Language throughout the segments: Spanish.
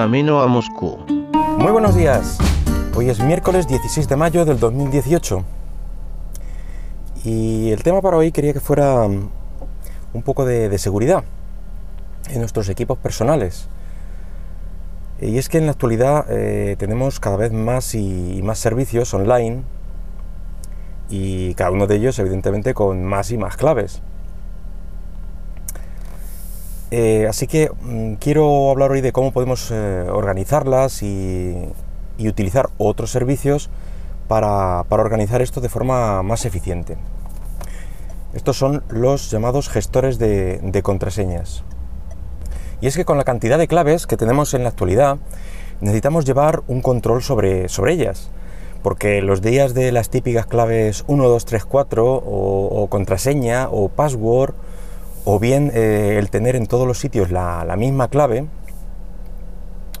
camino a Moscú. Muy buenos días. Hoy es miércoles 16 de mayo del 2018. Y el tema para hoy quería que fuera un poco de, seguridad en nuestros equipos personales. Y es que en la actualidad eh, tenemos cada vez más y más servicios online y cada uno de ellos evidentemente con más y más claves. Eh, así que mm, quiero hablar hoy de cómo podemos eh, organizarlas y, utilizar otros servicios para, organizar esto de forma más eficiente. Estos son los llamados gestores de, contraseñas. Y es que con la cantidad de claves que tenemos en la actualidad, necesitamos llevar un control sobre, sobre ellas. Porque los días de las típicas claves 1, 2, 3, 4 o contraseña o password o bien eh, el tener en todos los sitios la, misma clave,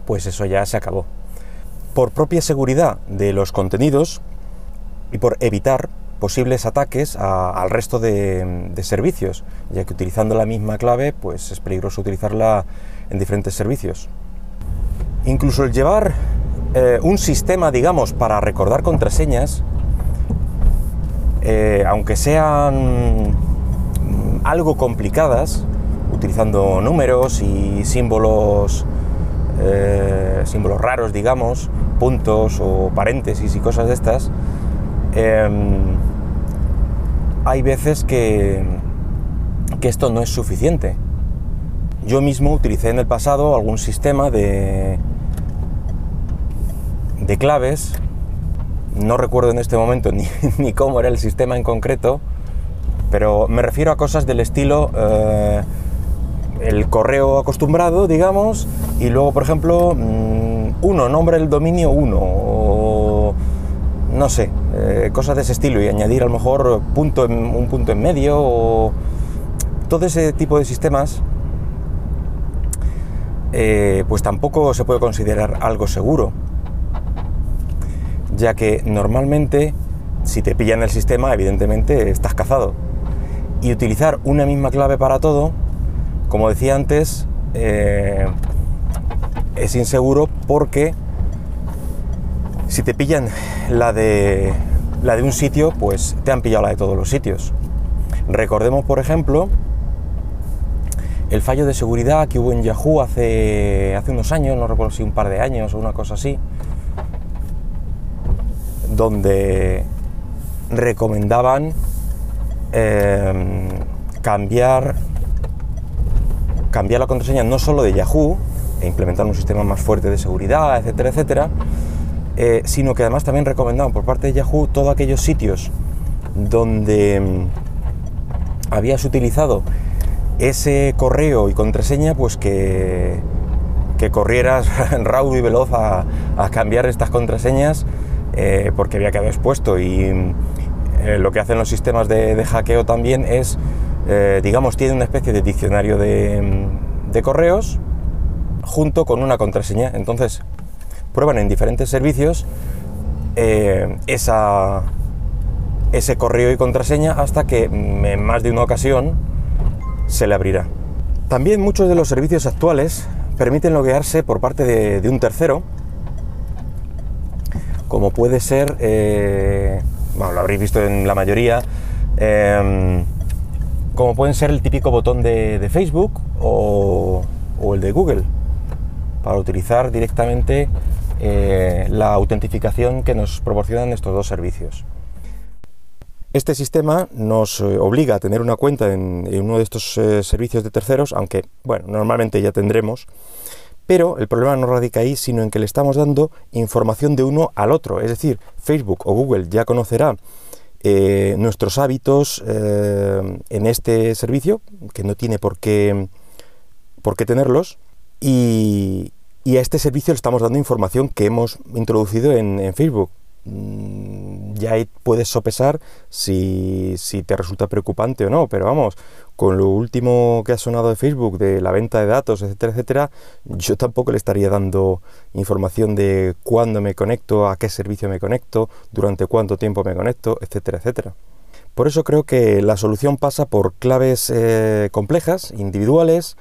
pues eso ya se acabó. Por propia seguridad de los contenidos y por evitar posibles ataques al resto de, servicios, ya que utilizando la misma clave, pues es peligroso utilizarla en diferentes servicios. Incluso el llevar eh, un sistema, digamos, para recordar contraseñas, eh, aunque sean algo complicadas, utilizando números y símbolos, eh, símbolos raros, digamos, puntos o paréntesis y cosas de estas, em, hay veces que, que esto no es suficiente. Yo mismo utilicé en el pasado algún sistema de, de claves, no recuerdo en este momento ni, ni cómo era el sistema en concreto, pero me refiero a cosas del estilo eh, el correo acostumbrado, digamos, y luego, por ejemplo, mm, uno, nombre del dominio uno, o no sé, eh, cosas de ese estilo, y añadir a lo mejor punto un punto en medio, o todo ese tipo de sistemas, eh, pues tampoco se puede considerar algo seguro, ya que normalmente, si te pillan el sistema, evidentemente estás cazado y utilizar una misma clave para todo, como decía antes, eh, es inseguro porque si te pillan la de, la de un sitio, pues te han pillado la de todos los sitios. Recordemos, por ejemplo, el fallo de seguridad que hubo en Yahoo hace, hace unos años, no recuerdo si un par de años o una cosa así, donde recomendaban Em, cambiar, cambiar la contraseña no solo de Yahoo e implementar un sistema más fuerte de seguridad, etcétera, etcétera, eh, sino que además también recomendaban por parte de Yahoo todos aquellos sitios donde em, habías utilizado ese correo y contraseña, pues que, que corrieras raudo y veloz a, cambiar estas contraseñas eh, porque había quedado expuesto y eh, lo que hacen los sistemas de, hackeo también es, eh, digamos, tiene una especie de diccionario de, correos junto con una contraseña. Entonces, prueban en diferentes servicios eh, esa, ese correo y contraseña hasta que en más de una ocasión se le abrirá. También muchos de los servicios actuales permiten loguearse por parte de, un tercero, como puede ser bueno, lo habréis visto en la mayoría, em, como pueden ser el típico botón de, Facebook o, el de Google, para utilizar directamente eh, la autentificación que nos proporcionan estos dos servicios. Este sistema nos eh, obliga a tener una cuenta en, uno de estos eh, servicios de terceros, aunque, bueno, normalmente ya tendremos, pero el problema no radica ahí, sino en que le estamos dando información de uno al otro. Es decir, Facebook o Google ya conocerá eh, nuestros hábitos eh, en este servicio, que no tiene por qué, por qué tenerlos, y, a este servicio le estamos dando información que hemos introducido en Facebook. Mm, ya puedes sopesar si, te resulta preocupante o no, pero vamos, con lo último que ha sonado de Facebook, de la venta de datos, etcétera, etcétera, yo tampoco le estaría dando información de cuándo me conecto, a qué servicio me conecto, durante cuánto tiempo me conecto, etcétera, etcétera. Por eso creo que la solución pasa por claves eh, complejas, individuales,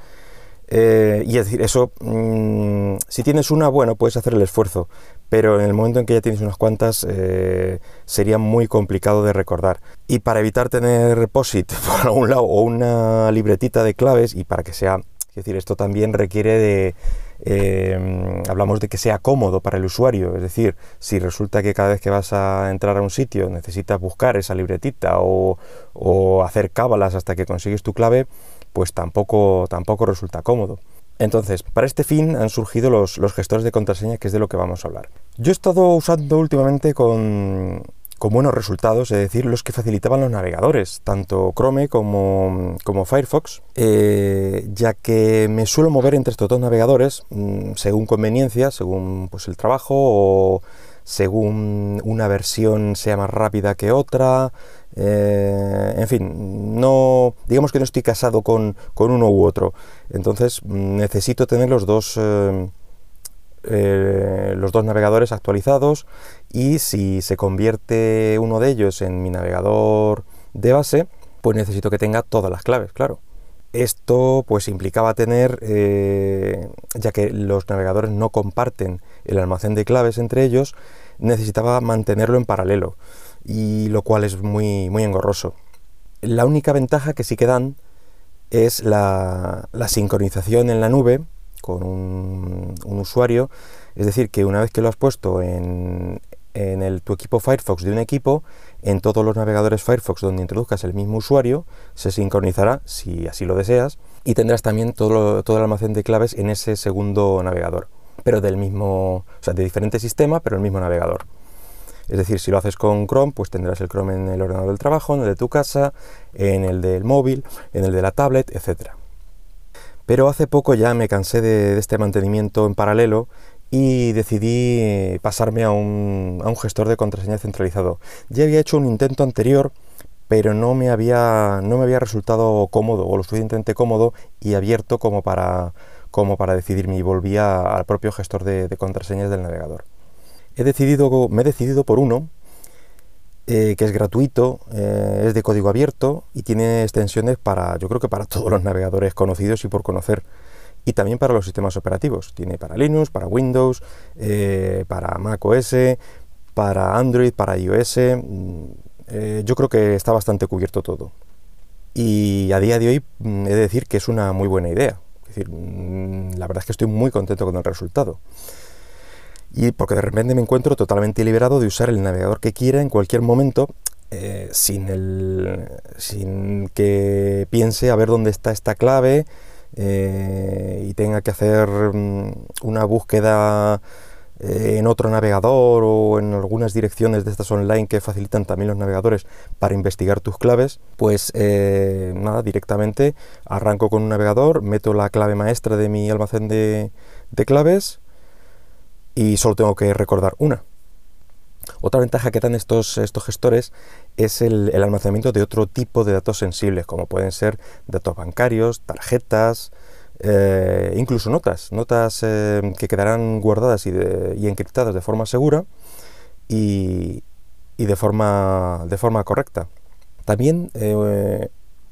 Eh, y es decir, eso, mm, si tienes una, bueno, puedes hacer el esfuerzo, pero en el momento en que ya tienes unas cuantas, eh, sería muy complicado de recordar. Y para evitar tener POSIT por algún lado o una libretita de claves, y para que sea, es decir, esto también requiere de, eh, hablamos de que sea cómodo para el usuario, es decir, si resulta que cada vez que vas a entrar a un sitio necesitas buscar esa libretita o, o hacer cábalas hasta que consigues tu clave, pues tampoco, tampoco resulta cómodo. Entonces, para este fin han surgido los, gestores de contraseña, que es de lo que vamos a hablar. Yo he estado usando últimamente con, buenos resultados, es decir, los que facilitaban los navegadores, tanto Chrome como, Firefox, eh, ya que me suelo mover entre estos dos navegadores mm, según conveniencia, según pues, el trabajo o según una versión sea más rápida que otra, eh, en fin, no, digamos que no estoy casado con, uno u otro. Entonces necesito tener los dos, eh, eh, los dos navegadores actualizados y si se convierte uno de ellos en mi navegador de base, pues necesito que tenga todas las claves, claro. Esto pues implicaba tener, ya que los navegadores no comparten el almacén de claves entre ellos, necesitaba mantenerlo en paralelo y lo cual es muy, muy engorroso. La única ventaja que sí que dan es la, sincronización en la nube con un, usuario, es decir, que una vez que lo has puesto en, el, tu equipo Firefox de un equipo, en todos los navegadores Firefox donde introduzcas el mismo usuario, se sincronizará, si así lo deseas, y tendrás también todo, todo el almacén de claves en ese segundo navegador, pero del mismo, o sea, de diferente sistema, pero el mismo navegador. Es decir, si lo haces con Chrome, pues tendrás el Chrome en el ordenador del trabajo, en el de tu casa, en el del móvil, en el de la tablet, etc. Pero hace poco ya me cansé de, este mantenimiento en paralelo y decidí pasarme a un, gestor de contraseña centralizado. Ya había hecho un intento anterior, pero no me había, no me había resultado cómodo o lo suficientemente cómodo y abierto como para, como para decidirme y volvía al propio gestor de contraseñas del navegador he decidido, me he decidido por uno eh, que es gratuito, eh, es de código abierto y tiene extensiones para, yo creo que para todos los navegadores conocidos y por conocer. Y también para los sistemas operativos. Tiene para Linux, para Windows, eh, para Mac OS, para Android, para iOS. Mm, yo creo que está bastante cubierto todo. Y a día de hoy mm, he de decir que es una muy buena idea. Es decir, mm, la verdad es que estoy muy contento con el resultado y porque de repente me encuentro totalmente liberado de usar el navegador que quiera en cualquier momento eh, sin, el, sin que piense a ver dónde está esta clave eh, y tenga que hacer mm, una búsqueda eh, en otro navegador o en algunas direcciones de estas online que facilitan también los navegadores para investigar tus claves, pues nada, directamente arranco con un navegador, meto la clave maestra de mi almacén de, de claves, y solo tengo que recordar una. Otra ventaja que dan estos, estos gestores es el, almacenamiento de otro tipo de datos sensibles, como pueden ser datos bancarios, tarjetas, eh, incluso notas, notas eh, que quedarán guardadas y, encriptadas de forma segura y, de, forma, de forma correcta. También eh,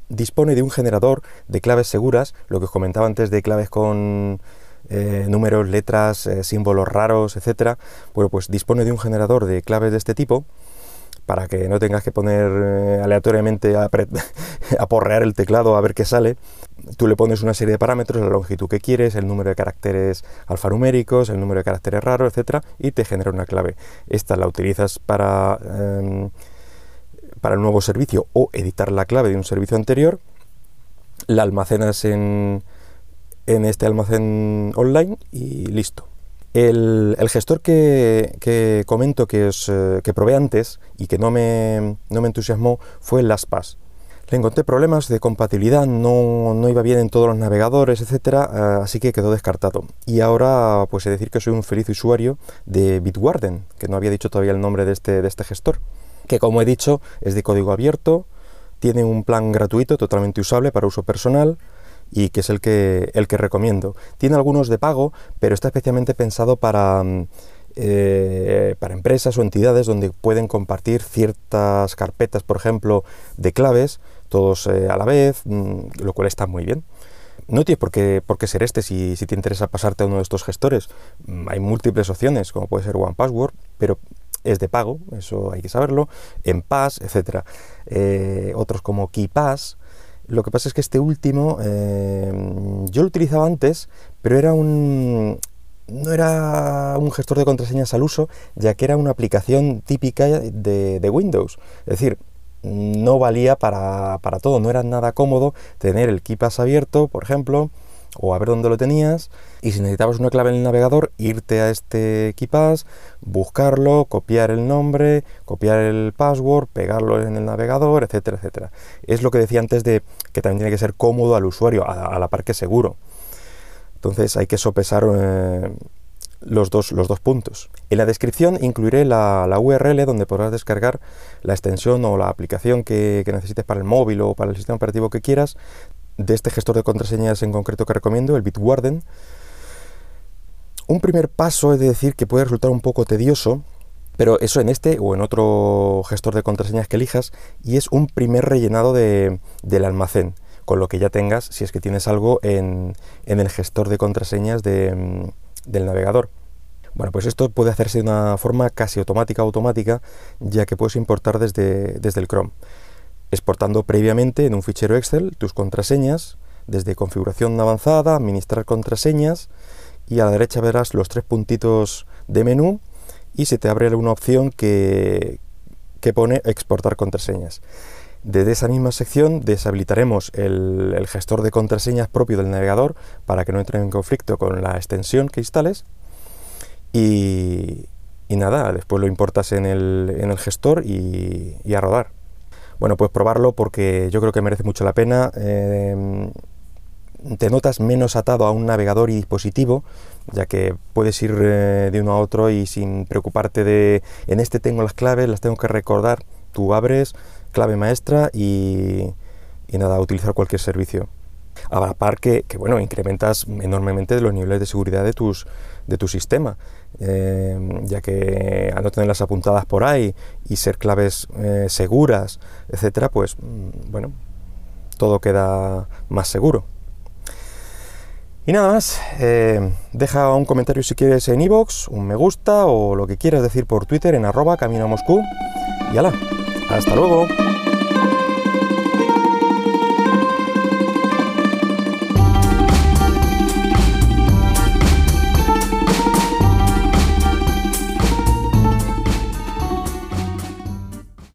dispone de un generador de claves seguras, lo que os comentaba antes de claves con eh, números, letras, símbolos raros, etcétera, bueno, pues dispone de un generador de claves de este tipo para que no tengas que poner eh, aleatoriamente a, porrear el teclado a ver qué sale. Tú le pones una serie de parámetros, la longitud que quieres, el número de caracteres alfanuméricos, el número de caracteres raros, etcétera, y te genera una clave. Esta la utilizas para, em, para el nuevo servicio o editar la clave de un servicio anterior, la almacenas en, en este almacén online y listo. El, gestor que, comento que, os, eh, que probé antes y que no me, no me entusiasmó fue el LastPass. Le encontré problemas de compatibilidad, no, no, iba bien en todos los navegadores, etcétera, eh, así que quedó descartado. Y ahora, pues he decir que soy un feliz usuario de Bitwarden, que no había dicho todavía el nombre de este, de este gestor, que como he dicho es de código abierto, tiene un plan gratuito totalmente usable para uso personal, y que es el que, el que recomiendo. Tiene algunos de pago, pero está especialmente pensado para, mm, eh, para empresas o entidades donde pueden compartir ciertas carpetas, por ejemplo, de claves, todos eh, a la vez, mm, lo cual está muy bien. no tienes por qué, ser este si, si, te interesa pasarte a uno de estos gestores. Mm, hay múltiples opciones, como puede ser OnePassword, pero es de pago, eso hay que saberlo, en Pass, etc. Eh, otros como KeyPass. Lo que pasa es que este último eh, yo lo utilizaba antes, pero era un, no era un gestor de contraseñas al uso, ya que era una aplicación típica de, de Windows. Es decir, no valía para, para, todo, no era nada cómodo tener el KeyPass abierto, por ejemplo, o a ver dónde lo tenías, y si necesitabas una clave en el navegador, irte a este KeyPass, buscarlo, copiar el nombre, copiar el password, pegarlo en el navegador, etcétera, etcétera. Es lo que decía antes de que también tiene que ser cómodo al usuario, a, la par que seguro. Entonces hay que sopesar eh, los dos, los dos puntos. En la descripción incluiré la, URL donde podrás descargar la extensión o la aplicación que, necesites para el móvil o para el sistema operativo que quieras de este gestor de contraseñas en concreto que recomiendo, el Bitwarden. Un primer paso es decir que puede resultar un poco tedioso, pero eso en este o en otro gestor de contraseñas que elijas y es un primer rellenado del almacén con lo que ya tengas si es que tienes algo en, en el gestor de contraseñas de, del navegador. Bueno, pues esto puede hacerse de una forma casi automática automática, ya que puedes importar desde, desde el Chrome, exportando previamente en un fichero Excel tus contraseñas, desde configuración avanzada, administrar contraseñas, y a la derecha verás los tres puntitos de menú y se te abre una opción que, que pone exportar contraseñas. Desde esa misma sección deshabilitaremos el, gestor de contraseñas propio del navegador para que no entre en conflicto con la extensión que instales. Y, nada, después lo importas en el, gestor y, a rodar. Bueno, puedes probarlo porque yo creo que merece mucho la pena. Em, te notas menos atado a un navegador y dispositivo, ya que puedes ir eh, de uno a otro y sin preocuparte de en este tengo las claves, las tengo que recordar. Tú abres, clave maestra y, nada, utilizar cualquier servicio. A la par que, bueno, incrementas enormemente los niveles de seguridad de, tus, de tu sistema, eh, ya que al no tenerlas apuntadas por ahí y ser claves eh, seguras, etcétera, pues mm, bueno, todo queda más seguro. Y nada más, eh, deja un comentario si quieres en iVoox, un me gusta o lo que quieras decir por Twitter en arroba camino a Moscú. Y ala, hasta luego.